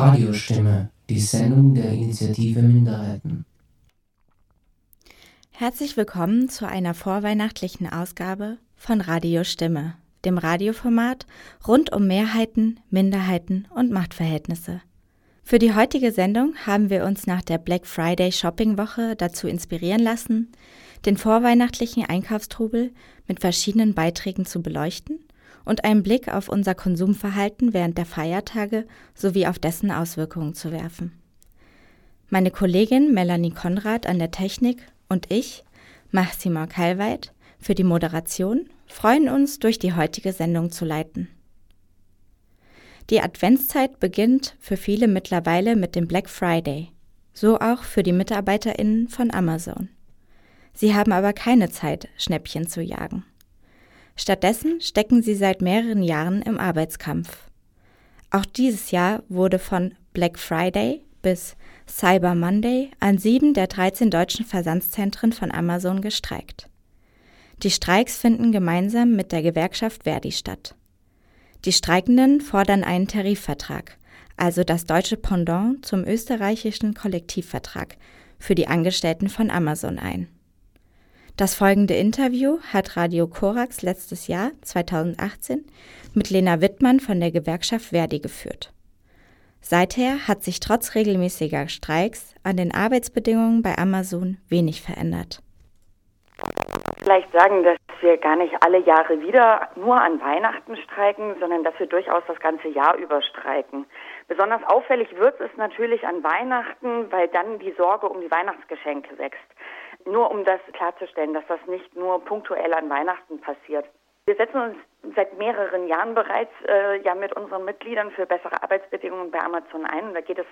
Radiostimme, die Sendung der Initiative Minderheiten. Herzlich willkommen zu einer vorweihnachtlichen Ausgabe von Radiostimme, dem Radioformat rund um Mehrheiten, Minderheiten und Machtverhältnisse. Für die heutige Sendung haben wir uns nach der Black Friday Shopping Woche dazu inspirieren lassen, den vorweihnachtlichen Einkaufstrubel mit verschiedenen Beiträgen zu beleuchten und einen Blick auf unser Konsumverhalten während der Feiertage sowie auf dessen Auswirkungen zu werfen. Meine Kollegin Melanie Konrad an der Technik und ich, Maxima Kalweit, für die Moderation freuen uns, durch die heutige Sendung zu leiten. Die Adventszeit beginnt für viele mittlerweile mit dem Black Friday, so auch für die Mitarbeiterinnen von Amazon. Sie haben aber keine Zeit, Schnäppchen zu jagen. Stattdessen stecken sie seit mehreren Jahren im Arbeitskampf. Auch dieses Jahr wurde von Black Friday bis Cyber Monday an sieben der 13 deutschen Versandszentren von Amazon gestreikt. Die Streiks finden gemeinsam mit der Gewerkschaft Verdi statt. Die Streikenden fordern einen Tarifvertrag, also das deutsche Pendant zum österreichischen Kollektivvertrag, für die Angestellten von Amazon ein. Das folgende Interview hat Radio Korax letztes Jahr, 2018, mit Lena Wittmann von der Gewerkschaft Verdi geführt. Seither hat sich trotz regelmäßiger Streiks an den Arbeitsbedingungen bei Amazon wenig verändert. Vielleicht sagen, dass wir gar nicht alle Jahre wieder nur an Weihnachten streiken, sondern dass wir durchaus das ganze Jahr über streiken. Besonders auffällig wird es natürlich an Weihnachten, weil dann die Sorge um die Weihnachtsgeschenke wächst. Nur um das klarzustellen, dass das nicht nur punktuell an Weihnachten passiert. Wir setzen uns seit mehreren Jahren bereits äh, ja mit unseren Mitgliedern für bessere Arbeitsbedingungen bei Amazon ein. Und da geht es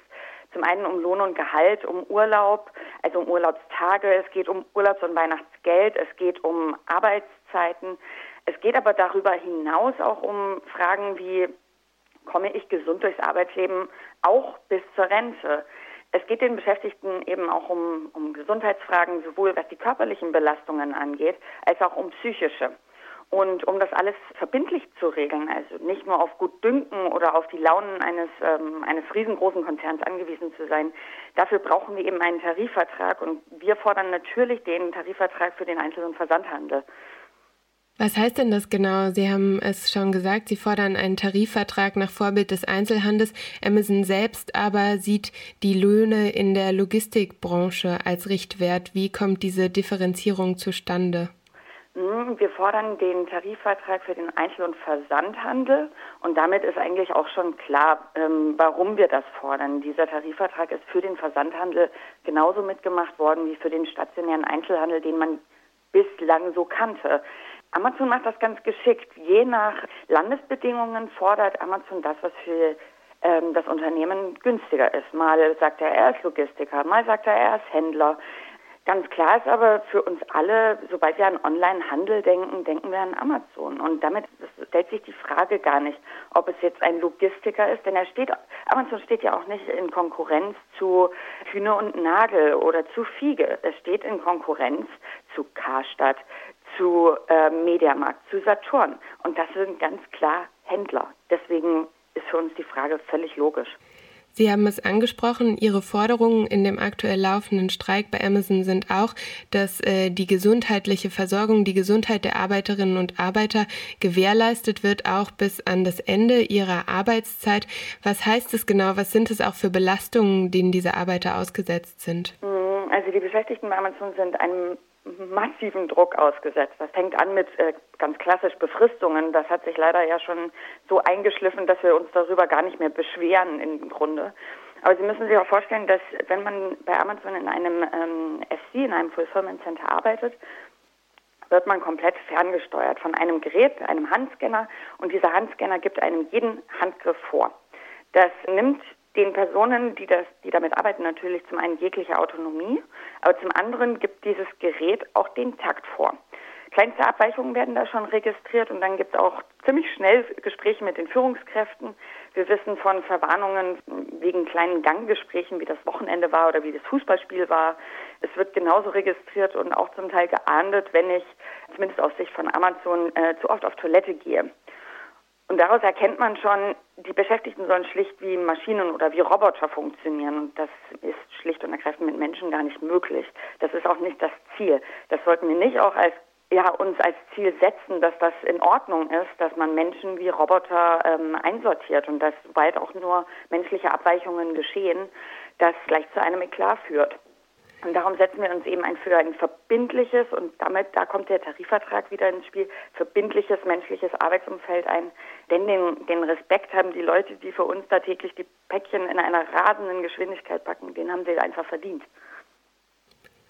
zum einen um Lohn und Gehalt, um Urlaub, also um Urlaubstage, es geht um Urlaubs- und Weihnachtsgeld, es geht um Arbeitszeiten. Es geht aber darüber hinaus auch um Fragen wie, komme ich gesund durchs Arbeitsleben auch bis zur Rente? Es geht den Beschäftigten eben auch um, um Gesundheitsfragen, sowohl was die körperlichen Belastungen angeht, als auch um psychische. Und um das alles verbindlich zu regeln, also nicht nur auf gut Dünken oder auf die Launen eines, ähm, eines riesengroßen Konzerns angewiesen zu sein, dafür brauchen wir eben einen Tarifvertrag und wir fordern natürlich den Tarifvertrag für den Einzel- und Versandhandel. Was heißt denn das genau? Sie haben es schon gesagt, Sie fordern einen Tarifvertrag nach Vorbild des Einzelhandels. Amazon selbst aber sieht die Löhne in der Logistikbranche als Richtwert. Wie kommt diese Differenzierung zustande? Hm, wir fordern den Tarifvertrag für den Einzel- und Versandhandel und damit ist eigentlich auch schon klar, ähm, warum wir das fordern. Dieser Tarifvertrag ist für den Versandhandel genauso mitgemacht worden wie für den stationären Einzelhandel, den man bislang so kannte. Amazon macht das ganz geschickt. Je nach Landesbedingungen fordert Amazon das, was für ähm, das Unternehmen günstiger ist. Mal sagt er, er ist Logistiker, mal sagt er, er ist Händler. Ganz klar ist aber für uns alle, sobald wir an Online-Handel denken, denken wir an Amazon. Und damit stellt sich die Frage gar nicht, ob es jetzt ein Logistiker ist, denn er steht, Amazon steht ja auch nicht in Konkurrenz zu Hühne und Nagel oder zu Fiege. Es steht in Konkurrenz zu Karstadt, zu äh, Mediamarkt, zu Saturn. Und das sind ganz klar Händler. Deswegen ist für uns die Frage völlig logisch. Sie haben es angesprochen, Ihre Forderungen in dem aktuell laufenden Streik bei Amazon sind auch, dass äh, die gesundheitliche Versorgung, die Gesundheit der Arbeiterinnen und Arbeiter gewährleistet wird, auch bis an das Ende ihrer Arbeitszeit. Was heißt es genau? Was sind es auch für Belastungen, denen diese Arbeiter ausgesetzt sind? Hm, also die Beschäftigten bei Amazon sind einem massiven Druck ausgesetzt. Das fängt an mit äh, ganz klassisch Befristungen. Das hat sich leider ja schon so eingeschliffen, dass wir uns darüber gar nicht mehr beschweren im Grunde. Aber Sie müssen sich auch vorstellen, dass wenn man bei Amazon in einem ähm, FC, in einem Fulfillment Center arbeitet, wird man komplett ferngesteuert von einem Gerät, einem Handscanner und dieser Handscanner gibt einem jeden Handgriff vor. Das nimmt den Personen, die, das, die damit arbeiten, natürlich zum einen jegliche Autonomie, aber zum anderen gibt dieses Gerät auch den Takt vor. Kleinste Abweichungen werden da schon registriert und dann gibt es auch ziemlich schnell Gespräche mit den Führungskräften. Wir wissen von Verwarnungen wegen kleinen Ganggesprächen, wie das Wochenende war oder wie das Fußballspiel war. Es wird genauso registriert und auch zum Teil geahndet, wenn ich zumindest aus Sicht von Amazon äh, zu oft auf Toilette gehe. Und daraus erkennt man schon, die Beschäftigten sollen schlicht wie Maschinen oder wie Roboter funktionieren. Und das ist schlicht und ergreifend mit Menschen gar nicht möglich. Das ist auch nicht das Ziel. Das sollten wir nicht auch als ja, uns als Ziel setzen, dass das in Ordnung ist, dass man Menschen wie Roboter ähm, einsortiert und dass, sobald auch nur menschliche Abweichungen geschehen, das gleich zu einem Eklat führt. Und darum setzen wir uns eben ein für ein verbindliches und damit, da kommt der Tarifvertrag wieder ins Spiel, verbindliches menschliches Arbeitsumfeld ein. Denn den, den Respekt haben die Leute, die für uns da täglich die Päckchen in einer rasenden Geschwindigkeit packen, den haben sie einfach verdient.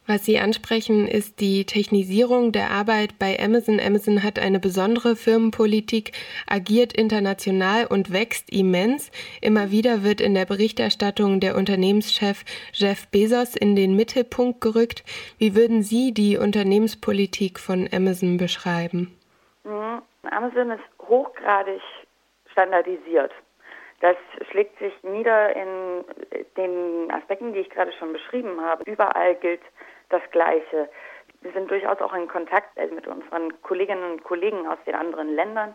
Was Sie ansprechen, ist die Technisierung der Arbeit bei Amazon. Amazon hat eine besondere Firmenpolitik, agiert international und wächst immens. Immer wieder wird in der Berichterstattung der Unternehmenschef Jeff Bezos in den Mittelpunkt gerückt. Wie würden Sie die Unternehmenspolitik von Amazon beschreiben? Mhm. Amazon ist hochgradig standardisiert. Das schlägt sich nieder in den Aspekten, die ich gerade schon beschrieben habe. Überall gilt das Gleiche. Wir sind durchaus auch in Kontakt äh, mit unseren Kolleginnen und Kollegen aus den anderen Ländern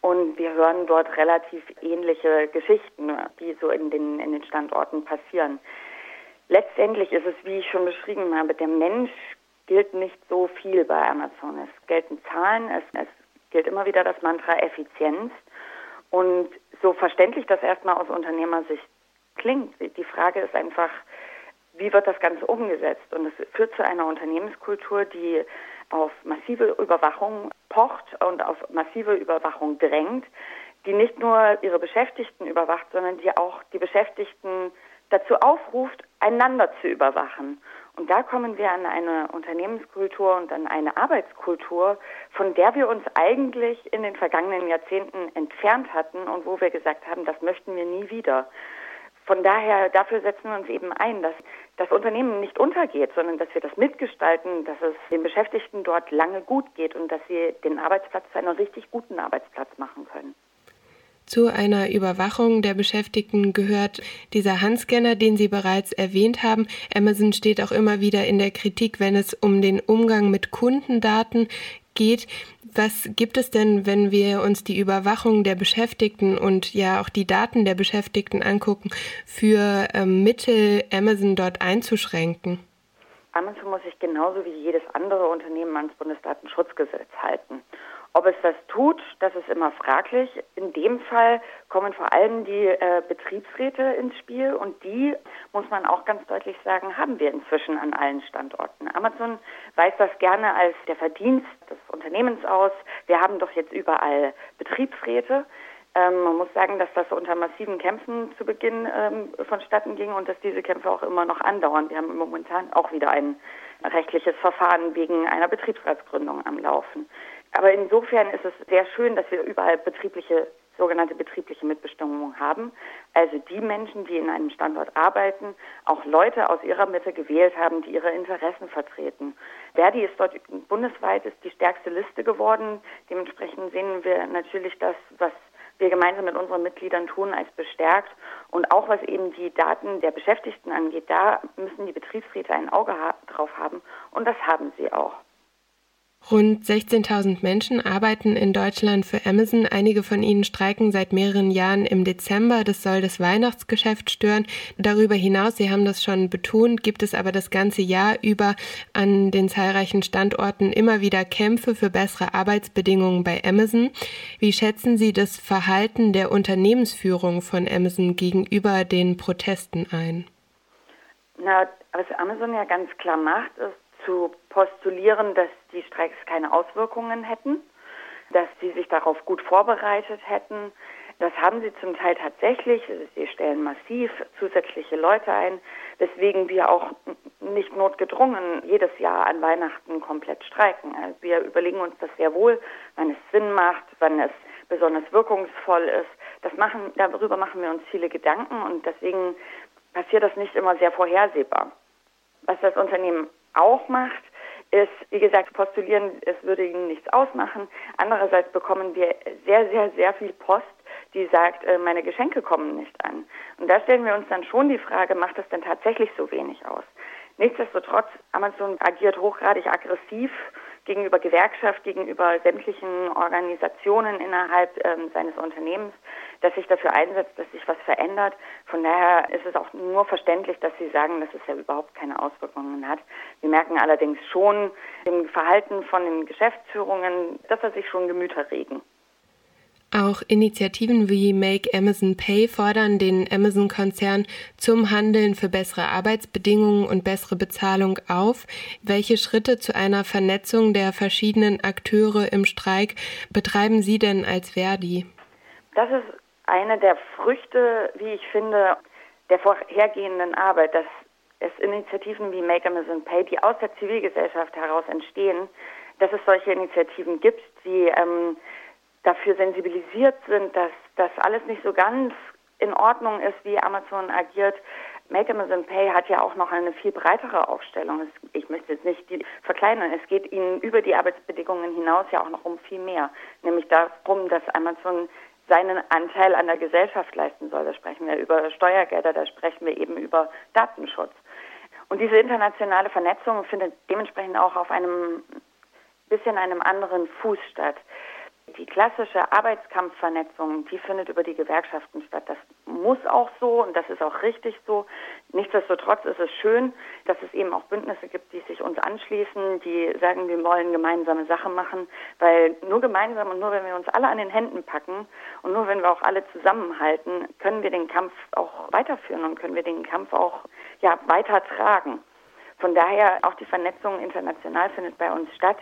und wir hören dort relativ ähnliche Geschichten, die so in den, in den Standorten passieren. Letztendlich ist es, wie ich schon beschrieben habe, der Mensch gilt nicht so viel bei Amazon. Es gelten Zahlen, es, es gilt immer wieder das Mantra Effizienz. Und so verständlich das erstmal aus Unternehmersicht klingt, die Frage ist einfach, wie wird das Ganze umgesetzt? Und es führt zu einer Unternehmenskultur, die auf massive Überwachung pocht und auf massive Überwachung drängt, die nicht nur ihre Beschäftigten überwacht, sondern die auch die Beschäftigten dazu aufruft, einander zu überwachen. Und da kommen wir an eine Unternehmenskultur und an eine Arbeitskultur, von der wir uns eigentlich in den vergangenen Jahrzehnten entfernt hatten und wo wir gesagt haben, das möchten wir nie wieder. Von daher, dafür setzen wir uns eben ein, dass das Unternehmen nicht untergeht, sondern dass wir das mitgestalten, dass es den Beschäftigten dort lange gut geht und dass sie den Arbeitsplatz zu einem richtig guten Arbeitsplatz machen können. Zu einer Überwachung der Beschäftigten gehört dieser Handscanner, den Sie bereits erwähnt haben. Amazon steht auch immer wieder in der Kritik, wenn es um den Umgang mit Kundendaten geht. Was gibt es denn, wenn wir uns die Überwachung der Beschäftigten und ja auch die Daten der Beschäftigten angucken, für ähm, Mittel Amazon dort einzuschränken? Amazon muss sich genauso wie jedes andere Unternehmen ans Bundesdatenschutzgesetz halten. Ob es das tut, das ist immer fraglich. In dem Fall kommen vor allem die äh, Betriebsräte ins Spiel und die, muss man auch ganz deutlich sagen, haben wir inzwischen an allen Standorten. Amazon weist das gerne als der Verdienst des Unternehmens aus. Wir haben doch jetzt überall Betriebsräte. Ähm, man muss sagen, dass das unter massiven Kämpfen zu Beginn ähm, vonstatten ging und dass diese Kämpfe auch immer noch andauern. Wir haben momentan auch wieder ein rechtliches Verfahren wegen einer Betriebsratsgründung am Laufen. Aber insofern ist es sehr schön, dass wir überall betriebliche, sogenannte betriebliche Mitbestimmung haben. Also die Menschen, die in einem Standort arbeiten, auch Leute aus ihrer Mitte gewählt haben, die ihre Interessen vertreten. Verdi ist dort bundesweit ist die stärkste Liste geworden. Dementsprechend sehen wir natürlich das, was wir gemeinsam mit unseren Mitgliedern tun, als bestärkt. Und auch was eben die Daten der Beschäftigten angeht, da müssen die Betriebsräte ein Auge ha drauf haben. Und das haben sie auch. Rund 16.000 Menschen arbeiten in Deutschland für Amazon. Einige von ihnen streiken seit mehreren Jahren im Dezember. Das soll das Weihnachtsgeschäft stören. Darüber hinaus, Sie haben das schon betont, gibt es aber das ganze Jahr über an den zahlreichen Standorten immer wieder Kämpfe für bessere Arbeitsbedingungen bei Amazon. Wie schätzen Sie das Verhalten der Unternehmensführung von Amazon gegenüber den Protesten ein? Na, was Amazon ja ganz klar macht, ist, zu postulieren, dass die Streiks keine Auswirkungen hätten, dass sie sich darauf gut vorbereitet hätten. Das haben sie zum Teil tatsächlich. Sie stellen massiv zusätzliche Leute ein, weswegen wir auch nicht notgedrungen jedes Jahr an Weihnachten komplett streiken. Also wir überlegen uns das sehr wohl, wann es Sinn macht, wann es besonders wirkungsvoll ist. Das machen, darüber machen wir uns viele Gedanken und deswegen passiert das nicht immer sehr vorhersehbar. Was das Unternehmen auch macht, ist, wie gesagt, postulieren, es würde ihnen nichts ausmachen. Andererseits bekommen wir sehr, sehr, sehr viel Post, die sagt, äh, meine Geschenke kommen nicht an. Und da stellen wir uns dann schon die Frage, macht das denn tatsächlich so wenig aus? Nichtsdestotrotz, Amazon agiert hochgradig aggressiv gegenüber Gewerkschaft, gegenüber sämtlichen Organisationen innerhalb ähm, seines Unternehmens, dass sich dafür einsetzt, dass sich was verändert. Von daher ist es auch nur verständlich, dass Sie sagen, dass es ja überhaupt keine Auswirkungen hat. Wir merken allerdings schon im Verhalten von den Geschäftsführungen, dass er sich schon Gemüter regen. Auch Initiativen wie Make Amazon Pay fordern den Amazon-Konzern zum Handeln für bessere Arbeitsbedingungen und bessere Bezahlung auf. Welche Schritte zu einer Vernetzung der verschiedenen Akteure im Streik betreiben Sie denn als Verdi? Das ist eine der Früchte, wie ich finde, der vorhergehenden Arbeit, dass es Initiativen wie Make Amazon Pay, die aus der Zivilgesellschaft heraus entstehen, dass es solche Initiativen gibt, die ähm, dafür sensibilisiert sind, dass das alles nicht so ganz in Ordnung ist, wie Amazon agiert. Make Amazon Pay hat ja auch noch eine viel breitere Aufstellung. Ich möchte jetzt nicht die verkleinern. Es geht ihnen über die Arbeitsbedingungen hinaus ja auch noch um viel mehr. Nämlich darum, dass Amazon seinen Anteil an der Gesellschaft leisten soll. Da sprechen wir über Steuergelder, da sprechen wir eben über Datenschutz. Und diese internationale Vernetzung findet dementsprechend auch auf einem bisschen einem anderen Fuß statt. Die klassische Arbeitskampfvernetzung, die findet über die Gewerkschaften statt. Das muss auch so und das ist auch richtig so. Nichtsdestotrotz ist es schön, dass es eben auch Bündnisse gibt, die sich uns anschließen, die sagen, wir wollen gemeinsame Sachen machen, weil nur gemeinsam und nur wenn wir uns alle an den Händen packen und nur wenn wir auch alle zusammenhalten, können wir den Kampf auch weiterführen und können wir den Kampf auch ja, weitertragen. Von daher auch die Vernetzung international findet bei uns statt.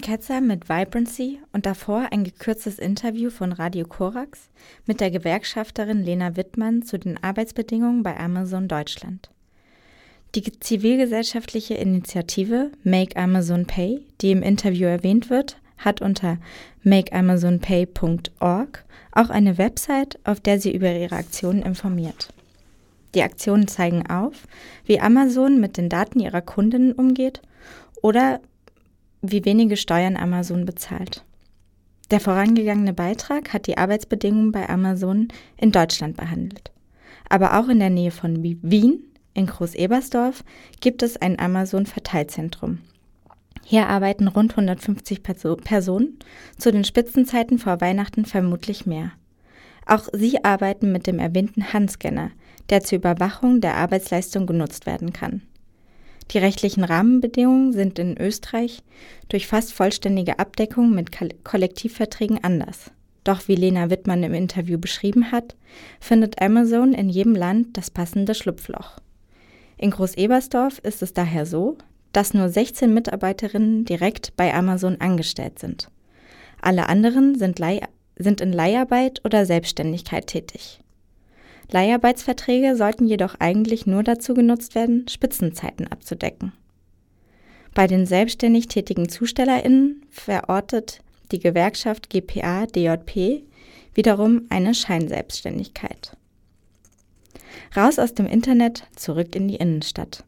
Ketzer mit Vibrancy und davor ein gekürztes Interview von Radio Korax mit der Gewerkschafterin Lena Wittmann zu den Arbeitsbedingungen bei Amazon Deutschland. Die zivilgesellschaftliche Initiative Make Amazon Pay, die im Interview erwähnt wird, hat unter makeamazonpay.org auch eine Website, auf der sie über ihre Aktionen informiert. Die Aktionen zeigen auf, wie Amazon mit den Daten ihrer Kundinnen umgeht oder wie wenige Steuern Amazon bezahlt. Der vorangegangene Beitrag hat die Arbeitsbedingungen bei Amazon in Deutschland behandelt. Aber auch in der Nähe von Wien, in Groß-Ebersdorf, gibt es ein Amazon-Verteilzentrum. Hier arbeiten rund 150 Perso Personen, zu den Spitzenzeiten vor Weihnachten vermutlich mehr. Auch sie arbeiten mit dem erwähnten Handscanner, der zur Überwachung der Arbeitsleistung genutzt werden kann. Die rechtlichen Rahmenbedingungen sind in Österreich durch fast vollständige Abdeckung mit Kollektivverträgen anders. Doch wie Lena Wittmann im Interview beschrieben hat, findet Amazon in jedem Land das passende Schlupfloch. In Groß-Ebersdorf ist es daher so, dass nur 16 Mitarbeiterinnen direkt bei Amazon angestellt sind. Alle anderen sind, Leih sind in Leiharbeit oder Selbstständigkeit tätig. Leiharbeitsverträge sollten jedoch eigentlich nur dazu genutzt werden, Spitzenzeiten abzudecken. Bei den selbstständig tätigen ZustellerInnen verortet die Gewerkschaft GPA DJP wiederum eine Scheinselbstständigkeit. Raus aus dem Internet, zurück in die Innenstadt.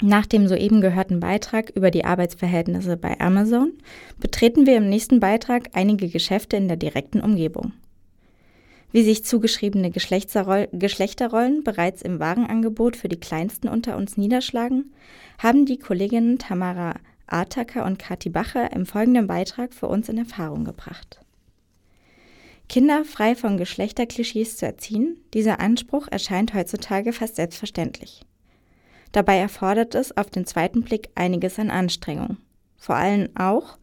Nach dem soeben gehörten Beitrag über die Arbeitsverhältnisse bei Amazon betreten wir im nächsten Beitrag einige Geschäfte in der direkten Umgebung. Wie sich zugeschriebene Geschlechterrollen bereits im Warenangebot für die Kleinsten unter uns niederschlagen, haben die Kolleginnen Tamara Artaker und Kati Bacher im folgenden Beitrag für uns in Erfahrung gebracht. Kinder frei von Geschlechterklischees zu erziehen, dieser Anspruch erscheint heutzutage fast selbstverständlich. Dabei erfordert es auf den zweiten Blick einiges an Anstrengung, vor allem auch,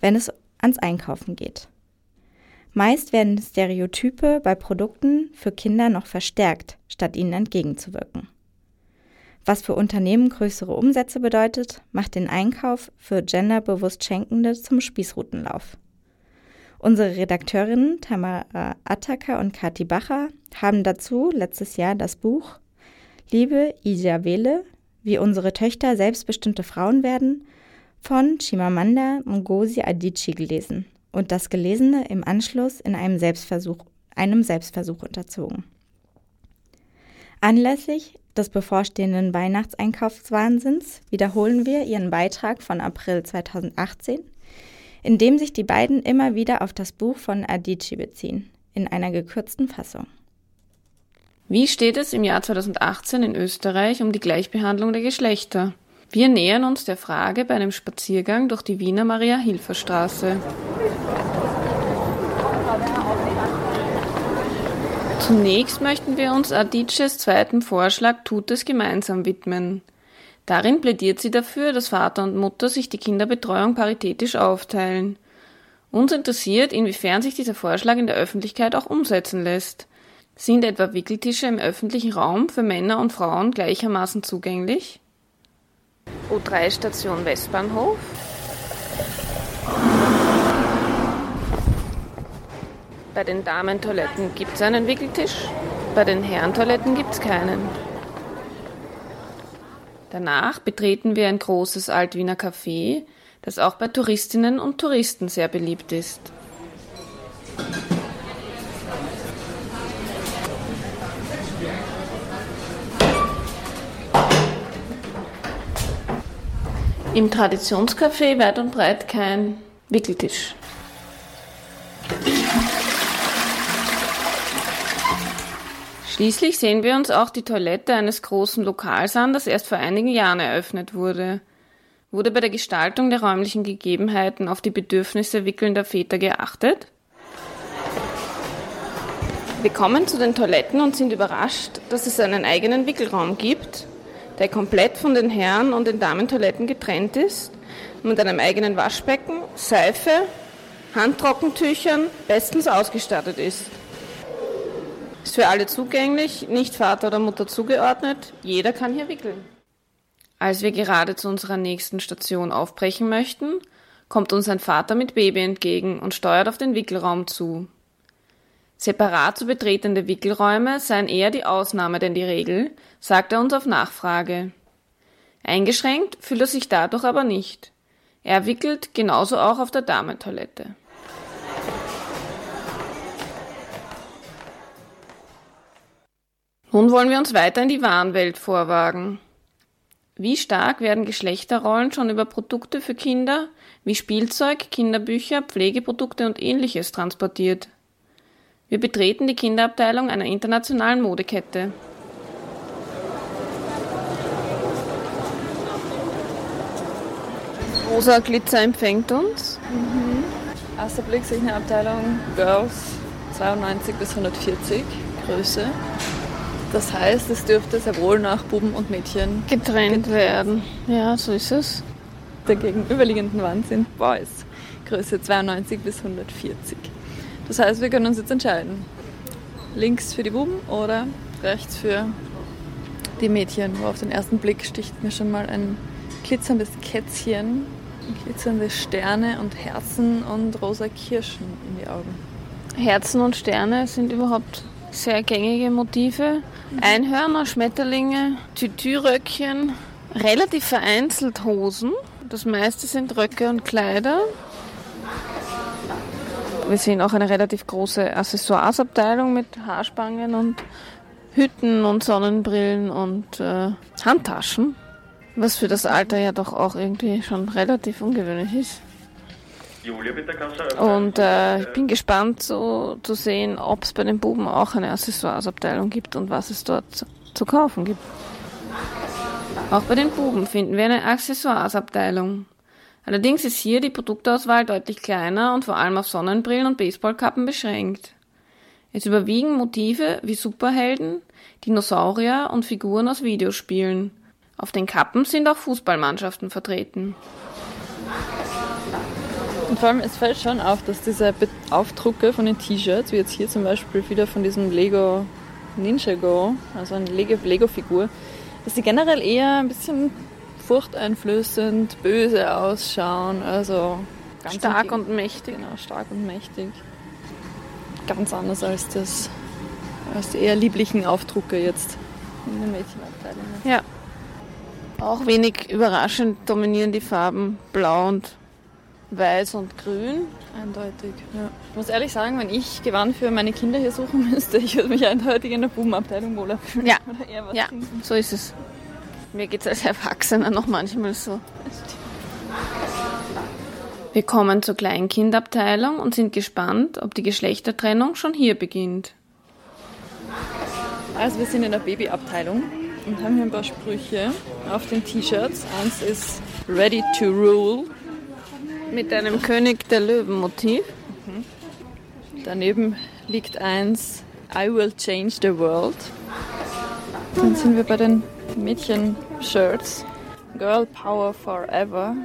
wenn es ans Einkaufen geht. Meist werden Stereotype bei Produkten für Kinder noch verstärkt, statt ihnen entgegenzuwirken. Was für Unternehmen größere Umsätze bedeutet, macht den Einkauf für genderbewusst Schenkende zum Spießrutenlauf. Unsere Redakteurinnen Tamara Attacker und Kati Bacher haben dazu letztes Jahr das Buch Liebe Ijawele, wie unsere Töchter selbstbestimmte Frauen werden von Chimamanda Ngozi Adichie gelesen und das Gelesene im Anschluss in einem Selbstversuch, einem Selbstversuch unterzogen. Anlässlich des bevorstehenden Weihnachtseinkaufswahnsinns wiederholen wir ihren Beitrag von April 2018, in dem sich die beiden immer wieder auf das Buch von Adichie beziehen, in einer gekürzten Fassung. Wie steht es im Jahr 2018 in Österreich um die Gleichbehandlung der Geschlechter? Wir nähern uns der Frage bei einem Spaziergang durch die Wiener Maria-Hilfer-Straße. Zunächst möchten wir uns Adiches zweiten Vorschlag Tut es gemeinsam widmen. Darin plädiert sie dafür, dass Vater und Mutter sich die Kinderbetreuung paritätisch aufteilen. Uns interessiert, inwiefern sich dieser Vorschlag in der Öffentlichkeit auch umsetzen lässt. Sind etwa Wickeltische im öffentlichen Raum für Männer und Frauen gleichermaßen zugänglich? U3 Station Westbahnhof. Bei den Damentoiletten gibt es einen Wickeltisch, bei den Herrentoiletten gibt es keinen. Danach betreten wir ein großes Altwiener Café, das auch bei Touristinnen und Touristen sehr beliebt ist. Im Traditionscafé weit und breit kein Wickeltisch. Schließlich sehen wir uns auch die Toilette eines großen Lokals an, das erst vor einigen Jahren eröffnet wurde. Wurde bei der Gestaltung der räumlichen Gegebenheiten auf die Bedürfnisse wickelnder Väter geachtet? Wir kommen zu den Toiletten und sind überrascht, dass es einen eigenen Wickelraum gibt, der komplett von den Herren- und den Damentoiletten getrennt ist, mit einem eigenen Waschbecken, Seife, Handtrockentüchern bestens ausgestattet ist. Ist für alle zugänglich, nicht Vater oder Mutter zugeordnet. Jeder kann hier wickeln. Als wir gerade zu unserer nächsten Station aufbrechen möchten, kommt uns ein Vater mit Baby entgegen und steuert auf den Wickelraum zu. Separat zu betretende Wickelräume seien eher die Ausnahme denn die Regel, sagt er uns auf Nachfrage. Eingeschränkt fühlt er sich dadurch aber nicht. Er wickelt genauso auch auf der Damentoilette. Nun wollen wir uns weiter in die Warenwelt vorwagen. Wie stark werden Geschlechterrollen schon über Produkte für Kinder wie Spielzeug, Kinderbücher, Pflegeprodukte und ähnliches transportiert? Wir betreten die Kinderabteilung einer internationalen Modekette. Rosa Glitzer empfängt uns. Mhm. Erster Blick sehe ich eine Abteilung Girls 92 bis 140 Größe. Das heißt, es dürfte sehr wohl nach Buben und Mädchen getrennt werden. Ja, so ist es. Der gegenüberliegenden Wand sind Boys, Größe 92 bis 140. Das heißt, wir können uns jetzt entscheiden. Links für die Buben oder rechts für die Mädchen. Wo auf den ersten Blick sticht mir schon mal ein glitzerndes Kätzchen, glitzernde Sterne und Herzen und rosa Kirschen in die Augen. Herzen und Sterne sind überhaupt sehr gängige Motive. Einhörner, Schmetterlinge, Tütüröckchen, relativ vereinzelt Hosen. Das meiste sind Röcke und Kleider. Wir sehen auch eine relativ große Accessoiresabteilung mit Haarspangen und Hütten und Sonnenbrillen und äh, Handtaschen. Was für das Alter ja doch auch irgendwie schon relativ ungewöhnlich ist. Julia, bitte kannst du Und äh, ich bin gespannt so, zu sehen, ob es bei den Buben auch eine Accessoiresabteilung gibt und was es dort zu, zu kaufen gibt. Auch bei den Buben finden wir eine Accessoiresabteilung. Allerdings ist hier die Produktauswahl deutlich kleiner und vor allem auf Sonnenbrillen und Baseballkappen beschränkt. Es überwiegen Motive wie Superhelden, Dinosaurier und Figuren aus Videospielen. Auf den Kappen sind auch Fußballmannschaften vertreten. Und vor allem, es fällt schon auf, dass diese Aufdrucke von den T-Shirts, wie jetzt hier zum Beispiel wieder von diesem Lego Ninjago, also eine Lego-Figur, dass sie generell eher ein bisschen furchteinflößend, böse ausschauen. Also stark und mächtig. Genau, stark und mächtig. Ganz anders als das, als die eher lieblichen Aufdrucke jetzt in den Mädchenabteilungen. Ja. Auch wenig überraschend dominieren die Farben blau und Weiß und Grün. Eindeutig, ja. Ich muss ehrlich sagen, wenn ich Gewand für meine Kinder hier suchen müsste, ich würde mich eindeutig in der Bubenabteilung wohler fühlen. Ja, ja so ist es. Mir geht es als Erwachsener noch manchmal so. Wir kommen zur Kleinkindabteilung und sind gespannt, ob die Geschlechtertrennung schon hier beginnt. Also wir sind in der Babyabteilung und haben hier ein paar Sprüche auf den T-Shirts. Eins ist Ready to Rule mit einem König der Löwen-Motiv. Mhm. Daneben liegt eins, I will change the world. Dann sind wir bei den Mädchen-Shirts. Girl Power Forever.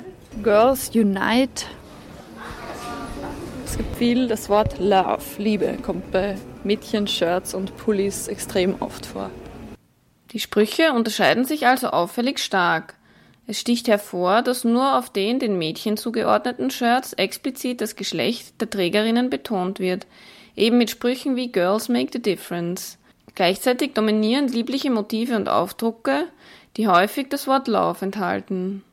Girls Unite. Es gibt viel, das Wort Love, Liebe, kommt bei Mädchen-Shirts und Pullis extrem oft vor. Die Sprüche unterscheiden sich also auffällig stark. Es sticht hervor, dass nur auf den den Mädchen zugeordneten Shirts explizit das Geschlecht der Trägerinnen betont wird, eben mit Sprüchen wie Girls make the difference. Gleichzeitig dominieren liebliche Motive und Aufdrucke, die häufig das Wort Love enthalten.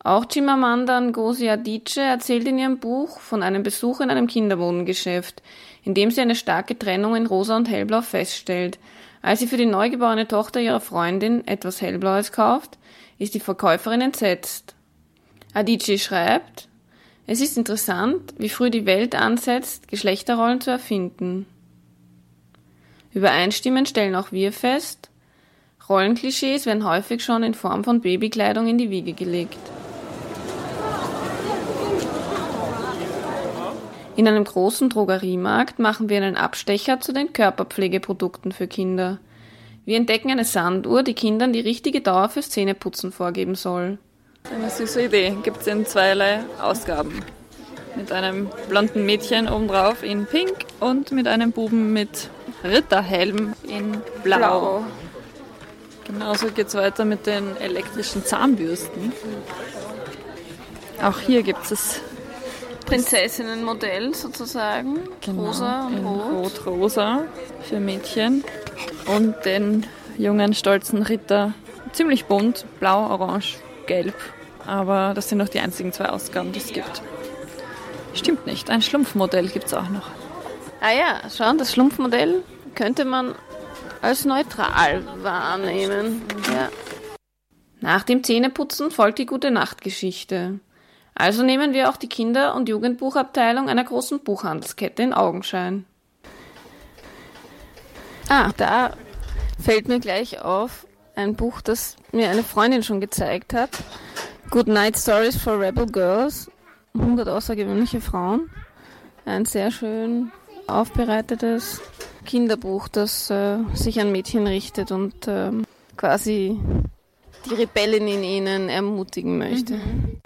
Auch Chimamanda Ngozi Adichie erzählt in ihrem Buch von einem Besuch in einem Kinderwohngeschäft, in dem sie eine starke Trennung in Rosa und Hellblau feststellt. Als sie für die neugeborene Tochter ihrer Freundin etwas Hellblaues kauft, ist die Verkäuferin entsetzt. Adichie schreibt, es ist interessant, wie früh die Welt ansetzt, Geschlechterrollen zu erfinden. Übereinstimmend stellen auch wir fest, Rollenklischees werden häufig schon in Form von Babykleidung in die Wiege gelegt. In einem großen Drogeriemarkt machen wir einen Abstecher zu den Körperpflegeprodukten für Kinder. Wir entdecken eine Sanduhr, die Kindern die richtige Dauer fürs Zähneputzen vorgeben soll. Eine süße Idee. Gibt es in zweierlei Ausgaben. Mit einem blonden Mädchen obendrauf in Pink und mit einem Buben mit Ritterhelm in Blau. Blau. Genauso geht es weiter mit den elektrischen Zahnbürsten. Auch hier gibt es Prinzessinnenmodell sozusagen. Genau, rosa und rot. Rot-rosa für Mädchen und den jungen, stolzen Ritter. Ziemlich bunt, blau, orange, gelb. Aber das sind noch die einzigen zwei Ausgaben, die es gibt. Stimmt nicht, ein Schlumpfmodell gibt es auch noch. Ah ja, schauen, das Schlumpfmodell könnte man als neutral wahrnehmen. Ja. Nach dem Zähneputzen folgt die gute Nachtgeschichte. Also nehmen wir auch die Kinder- und Jugendbuchabteilung einer großen Buchhandelskette in Augenschein. Ah, da fällt mir gleich auf ein Buch, das mir eine Freundin schon gezeigt hat. Good Night Stories for Rebel Girls. 100 außergewöhnliche Frauen. Ein sehr schön aufbereitetes Kinderbuch, das äh, sich an Mädchen richtet und äh, quasi die Rebellin in ihnen ermutigen möchte. Mhm.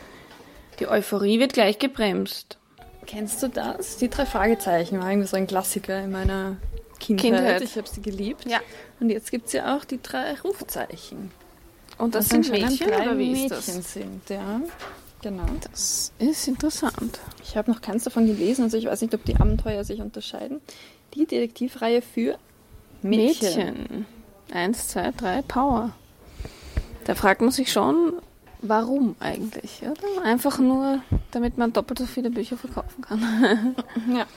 Die Euphorie wird gleich gebremst. Kennst du das? Die drei Fragezeichen war irgendwie so ein Klassiker in meiner Kindheit. Kindheit. Ich habe sie geliebt. Ja. Und jetzt gibt es ja auch die drei Rufzeichen. Und das, das sind Mädchen drei oder wie Mädchen sind, ja. Genau. Das ist interessant. Ich habe noch keins davon gelesen, also ich weiß nicht, ob die Abenteuer sich unterscheiden. Die Detektivreihe für Mädchen. Mädchen. Eins, zwei, drei, Power. Da fragt man sich schon, warum eigentlich, oder? Einfach nur, damit man doppelt so viele Bücher verkaufen kann. ja.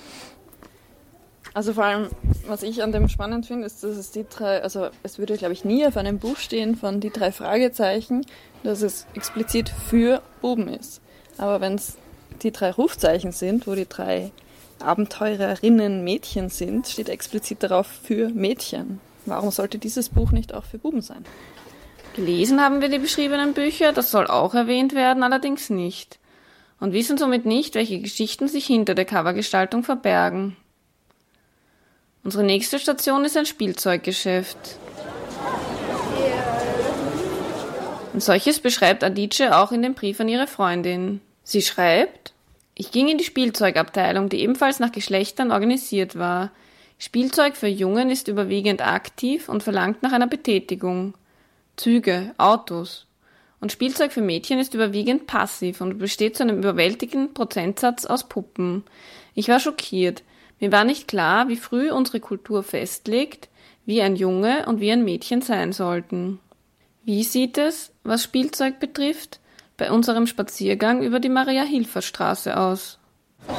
Also vor allem, was ich an dem spannend finde, ist, dass es die drei, also es würde, glaube ich, nie auf einem Buch stehen von die drei Fragezeichen, dass es explizit für Buben ist. Aber wenn es die drei Rufzeichen sind, wo die drei Abenteurerinnen Mädchen sind, steht explizit darauf für Mädchen. Warum sollte dieses Buch nicht auch für Buben sein? Gelesen haben wir die beschriebenen Bücher, das soll auch erwähnt werden, allerdings nicht. Und wissen somit nicht, welche Geschichten sich hinter der Covergestaltung verbergen. Unsere nächste Station ist ein Spielzeuggeschäft. Und solches beschreibt Adice auch in dem Brief an ihre Freundin. Sie schreibt, ich ging in die Spielzeugabteilung, die ebenfalls nach Geschlechtern organisiert war. Spielzeug für Jungen ist überwiegend aktiv und verlangt nach einer Betätigung. Züge, Autos. Und Spielzeug für Mädchen ist überwiegend passiv und besteht zu einem überwältigenden Prozentsatz aus Puppen. Ich war schockiert. Mir war nicht klar, wie früh unsere Kultur festlegt, wie ein Junge und wie ein Mädchen sein sollten. Wie sieht es, was Spielzeug betrifft, bei unserem Spaziergang über die Maria-Hilfer-Straße aus?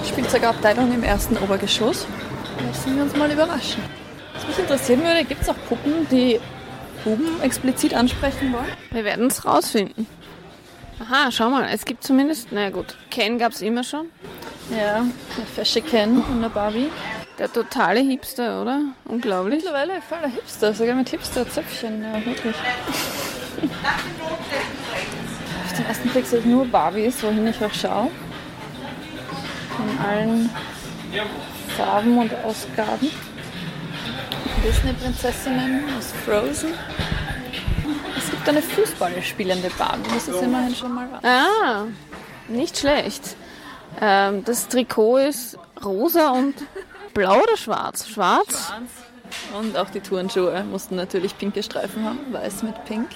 Spielzeugabteilung im ersten Obergeschoss. Lassen wir uns mal überraschen. Was mich interessieren würde, gibt es auch Puppen, die Buben explizit ansprechen wollen? Wir werden es rausfinden. Aha, schau mal, es gibt zumindest, na gut, Ken gab es immer schon. Ja, der fesche Ken und der Barbie. Der totale Hipster, oder? Unglaublich. Mittlerweile voll der Hipster, sogar mit Hipster-Zöpfchen, ja, wirklich. Auf den ersten Blick sehe ich nur Barbies, wohin ich auch schaue. In allen Farben und Ausgaben. Disney-Prinzessinnen aus Frozen. Es gibt eine Fußballspielende Barbie, das ist immerhin schon mal was. Ah, nicht schlecht. Ähm, das Trikot ist rosa und blau oder schwarz? Schwarz. Schwarz. Und auch die Turnschuhe mussten natürlich pinke Streifen haben, weiß mit pink.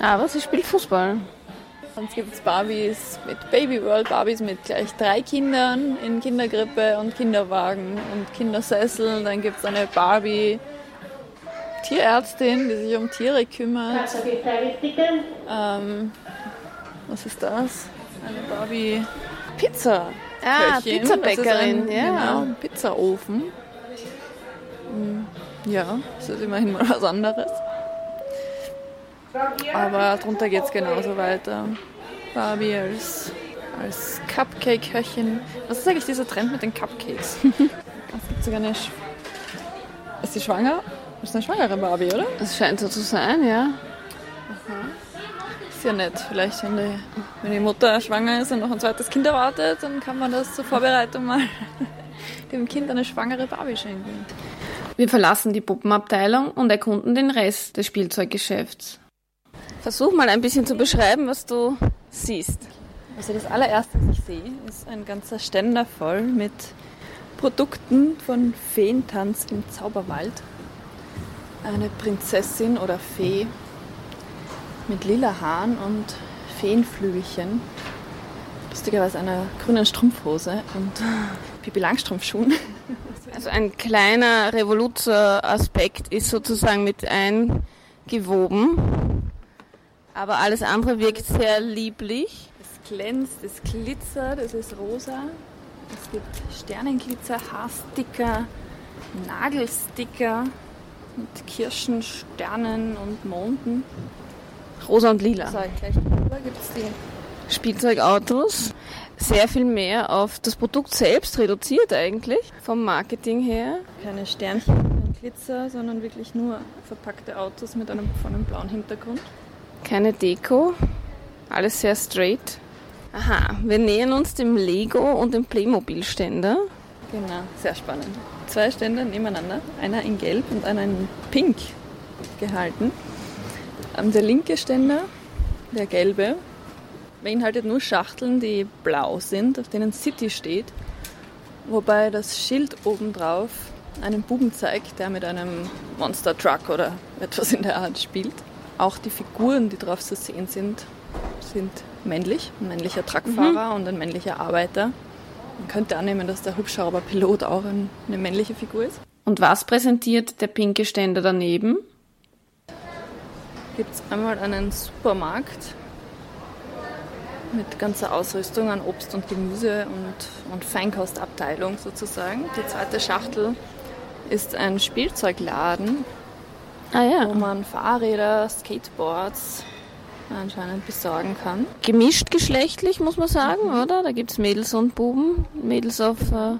Aber sie spielt Fußball. Sonst gibt es Barbies mit Baby World, Barbies mit gleich drei Kindern in Kindergrippe und Kinderwagen und Kindersessel. Dann gibt es eine Barbie Tierärztin, die sich um Tiere kümmert. Ähm, was ist das? Eine Barbie Pizza. Ah, Pizzabäckerin, ein, ja. Genau, Pizzaofen. Hm, ja, das ist immerhin mal was anderes. Aber drunter geht es genauso weiter. Barbie als, als Cupcake-Köchin. Was ist eigentlich dieser Trend mit den Cupcakes? es gibt sogar eine. Sch ist sie schwanger? Das ist eine schwangere Barbie, oder? Es scheint so zu sein, ja. Aha. Ist ja nett. Vielleicht, wenn die, wenn die Mutter schwanger ist und noch ein zweites Kind erwartet, dann kann man das zur Vorbereitung mal dem Kind eine schwangere Barbie schenken. Wir verlassen die Puppenabteilung und erkunden den Rest des Spielzeuggeschäfts. Versuch mal ein bisschen zu beschreiben, was du siehst. Also das allererste, was ich sehe, ist ein ganzer Ständer voll mit Produkten von Feentanz im Zauberwald. Eine Prinzessin oder Fee mit lila Haaren und Feenflügelchen. Lustigerweise einer grünen Strumpfhose und Pipi Langstrumpfschuhen. Also ein kleiner Revoluzer-Aspekt ist sozusagen mit eingewoben. Aber alles andere wirkt sehr lieblich. Es glänzt, es glitzert, es ist rosa. Es gibt Sternenglitzer, Haarsticker, Nagelsticker mit Kirschen, Sternen und Monden. Rosa und lila. So, gleich gibt es die Spielzeugautos. Sehr viel mehr auf das Produkt selbst reduziert eigentlich, vom Marketing her. Keine Sternchen und Glitzer, sondern wirklich nur verpackte Autos mit einem, von einem blauen Hintergrund. Keine Deko, alles sehr straight. Aha, wir nähern uns dem Lego und dem Playmobil-Ständer. Genau, sehr spannend. Zwei Ständer nebeneinander, einer in Gelb und einer in Pink gehalten. Ähm, der linke Ständer, der gelbe, beinhaltet nur Schachteln, die blau sind, auf denen City steht. Wobei das Schild obendrauf einen Buben zeigt, der mit einem Monster Truck oder etwas in der Art spielt. Auch die Figuren, die drauf zu sehen sind, sind männlich. Ein männlicher Truckfahrer mhm. und ein männlicher Arbeiter. Man könnte annehmen, dass der Hubschrauberpilot auch eine männliche Figur ist. Und was präsentiert der pinke Ständer daneben? Gibt es einmal einen Supermarkt mit ganzer Ausrüstung an Obst und Gemüse und, und Feinkostabteilung sozusagen. Die zweite Schachtel ist ein Spielzeugladen, ah, ja. wo man Fahrräder, Skateboards anscheinend besorgen kann. Gemischt geschlechtlich, muss man sagen, mhm. oder? Da gibt es Mädels und Buben. Mädels auf äh,